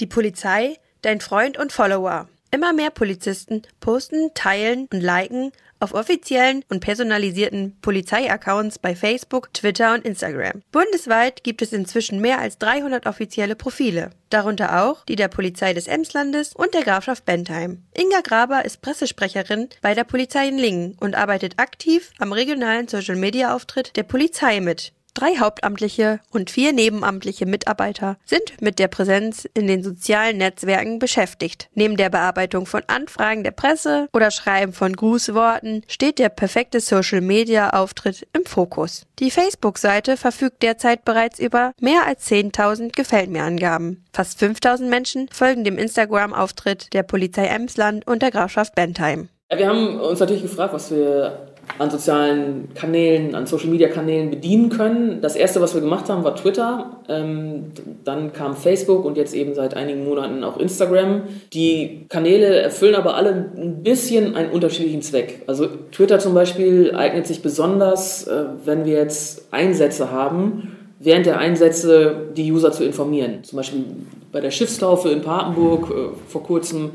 Die Polizei, dein Freund und Follower. Immer mehr Polizisten posten, teilen und liken auf offiziellen und personalisierten Polizeiaccounts bei Facebook, Twitter und Instagram. Bundesweit gibt es inzwischen mehr als 300 offizielle Profile, darunter auch die der Polizei des Emslandes und der Grafschaft Bentheim. Inga Graber ist Pressesprecherin bei der Polizei in Lingen und arbeitet aktiv am regionalen Social-Media-Auftritt der Polizei mit. Drei hauptamtliche und vier nebenamtliche Mitarbeiter sind mit der Präsenz in den sozialen Netzwerken beschäftigt. Neben der Bearbeitung von Anfragen der Presse oder Schreiben von Grußworten steht der perfekte Social-Media-Auftritt im Fokus. Die Facebook-Seite verfügt derzeit bereits über mehr als 10.000 Gefällt mir Angaben. Fast 5.000 Menschen folgen dem Instagram-Auftritt der Polizei Emsland und der Grafschaft Bentheim. Wir haben uns natürlich gefragt, was wir an sozialen Kanälen, an Social-Media-Kanälen bedienen können. Das erste, was wir gemacht haben, war Twitter. Ähm, dann kam Facebook und jetzt eben seit einigen Monaten auch Instagram. Die Kanäle erfüllen aber alle ein bisschen einen unterschiedlichen Zweck. Also Twitter zum Beispiel eignet sich besonders, äh, wenn wir jetzt Einsätze haben, während der Einsätze die User zu informieren. Zum Beispiel bei der Schiffstaufe in Papenburg äh, vor kurzem.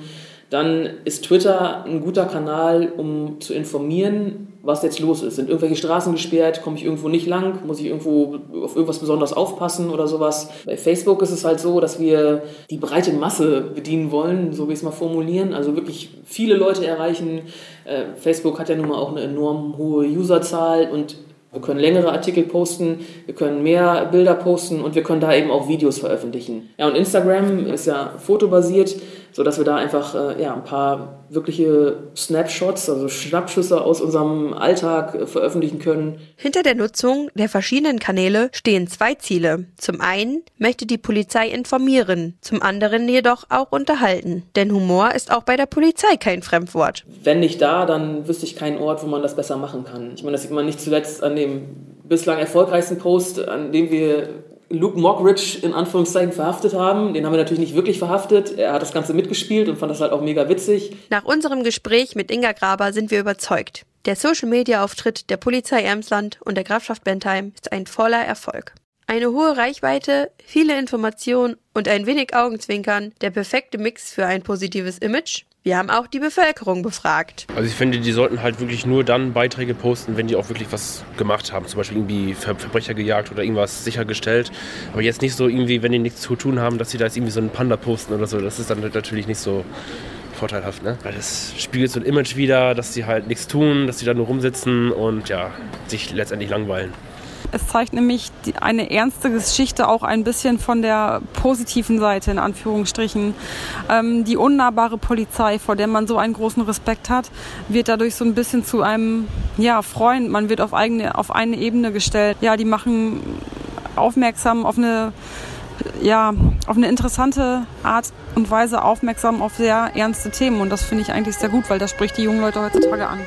Dann ist Twitter ein guter Kanal, um zu informieren, was jetzt los ist. Sind irgendwelche Straßen gesperrt? Komme ich irgendwo nicht lang? Muss ich irgendwo auf irgendwas besonders aufpassen oder sowas? Bei Facebook ist es halt so, dass wir die breite Masse bedienen wollen, so wie ich es mal formulieren. Also wirklich viele Leute erreichen. Äh, Facebook hat ja nun mal auch eine enorm hohe Userzahl und wir können längere Artikel posten, wir können mehr Bilder posten und wir können da eben auch Videos veröffentlichen. Ja, und Instagram ist ja fotobasiert so dass wir da einfach äh, ja, ein paar wirkliche Snapshots, also Schnappschüsse aus unserem Alltag äh, veröffentlichen können. Hinter der Nutzung der verschiedenen Kanäle stehen zwei Ziele. Zum einen möchte die Polizei informieren, zum anderen jedoch auch unterhalten. Denn Humor ist auch bei der Polizei kein Fremdwort. Wenn nicht da, dann wüsste ich keinen Ort, wo man das besser machen kann. Ich meine, das sieht man nicht zuletzt an dem bislang erfolgreichsten Post, an dem wir Luke Mockridge in Anführungszeichen verhaftet haben. Den haben wir natürlich nicht wirklich verhaftet. Er hat das Ganze mitgespielt und fand das halt auch mega witzig. Nach unserem Gespräch mit Inga Graber sind wir überzeugt. Der Social-Media-Auftritt der Polizei Emsland und der Grafschaft Bentheim ist ein voller Erfolg. Eine hohe Reichweite, viele Informationen und ein wenig Augenzwinkern, der perfekte Mix für ein positives Image, wir haben auch die Bevölkerung befragt. Also ich finde, die sollten halt wirklich nur dann Beiträge posten, wenn die auch wirklich was gemacht haben. Zum Beispiel irgendwie Ver Verbrecher gejagt oder irgendwas sichergestellt. Aber jetzt nicht so irgendwie, wenn die nichts zu tun haben, dass sie da jetzt irgendwie so einen Panda posten oder so. Das ist dann natürlich nicht so vorteilhaft, ne? Weil das spiegelt so ein Image wieder, dass sie halt nichts tun, dass sie da nur rumsitzen und ja, sich letztendlich langweilen. Es zeigt nämlich eine ernste Geschichte auch ein bisschen von der positiven Seite, in Anführungsstrichen. Ähm, die unnahbare Polizei, vor der man so einen großen Respekt hat, wird dadurch so ein bisschen zu einem ja, Freund. Man wird auf, eigene, auf eine Ebene gestellt. Ja, die machen aufmerksam auf eine ja, auf eine interessante Art und Weise aufmerksam auf sehr ernste Themen. Und das finde ich eigentlich sehr gut, weil das spricht die jungen Leute heutzutage an.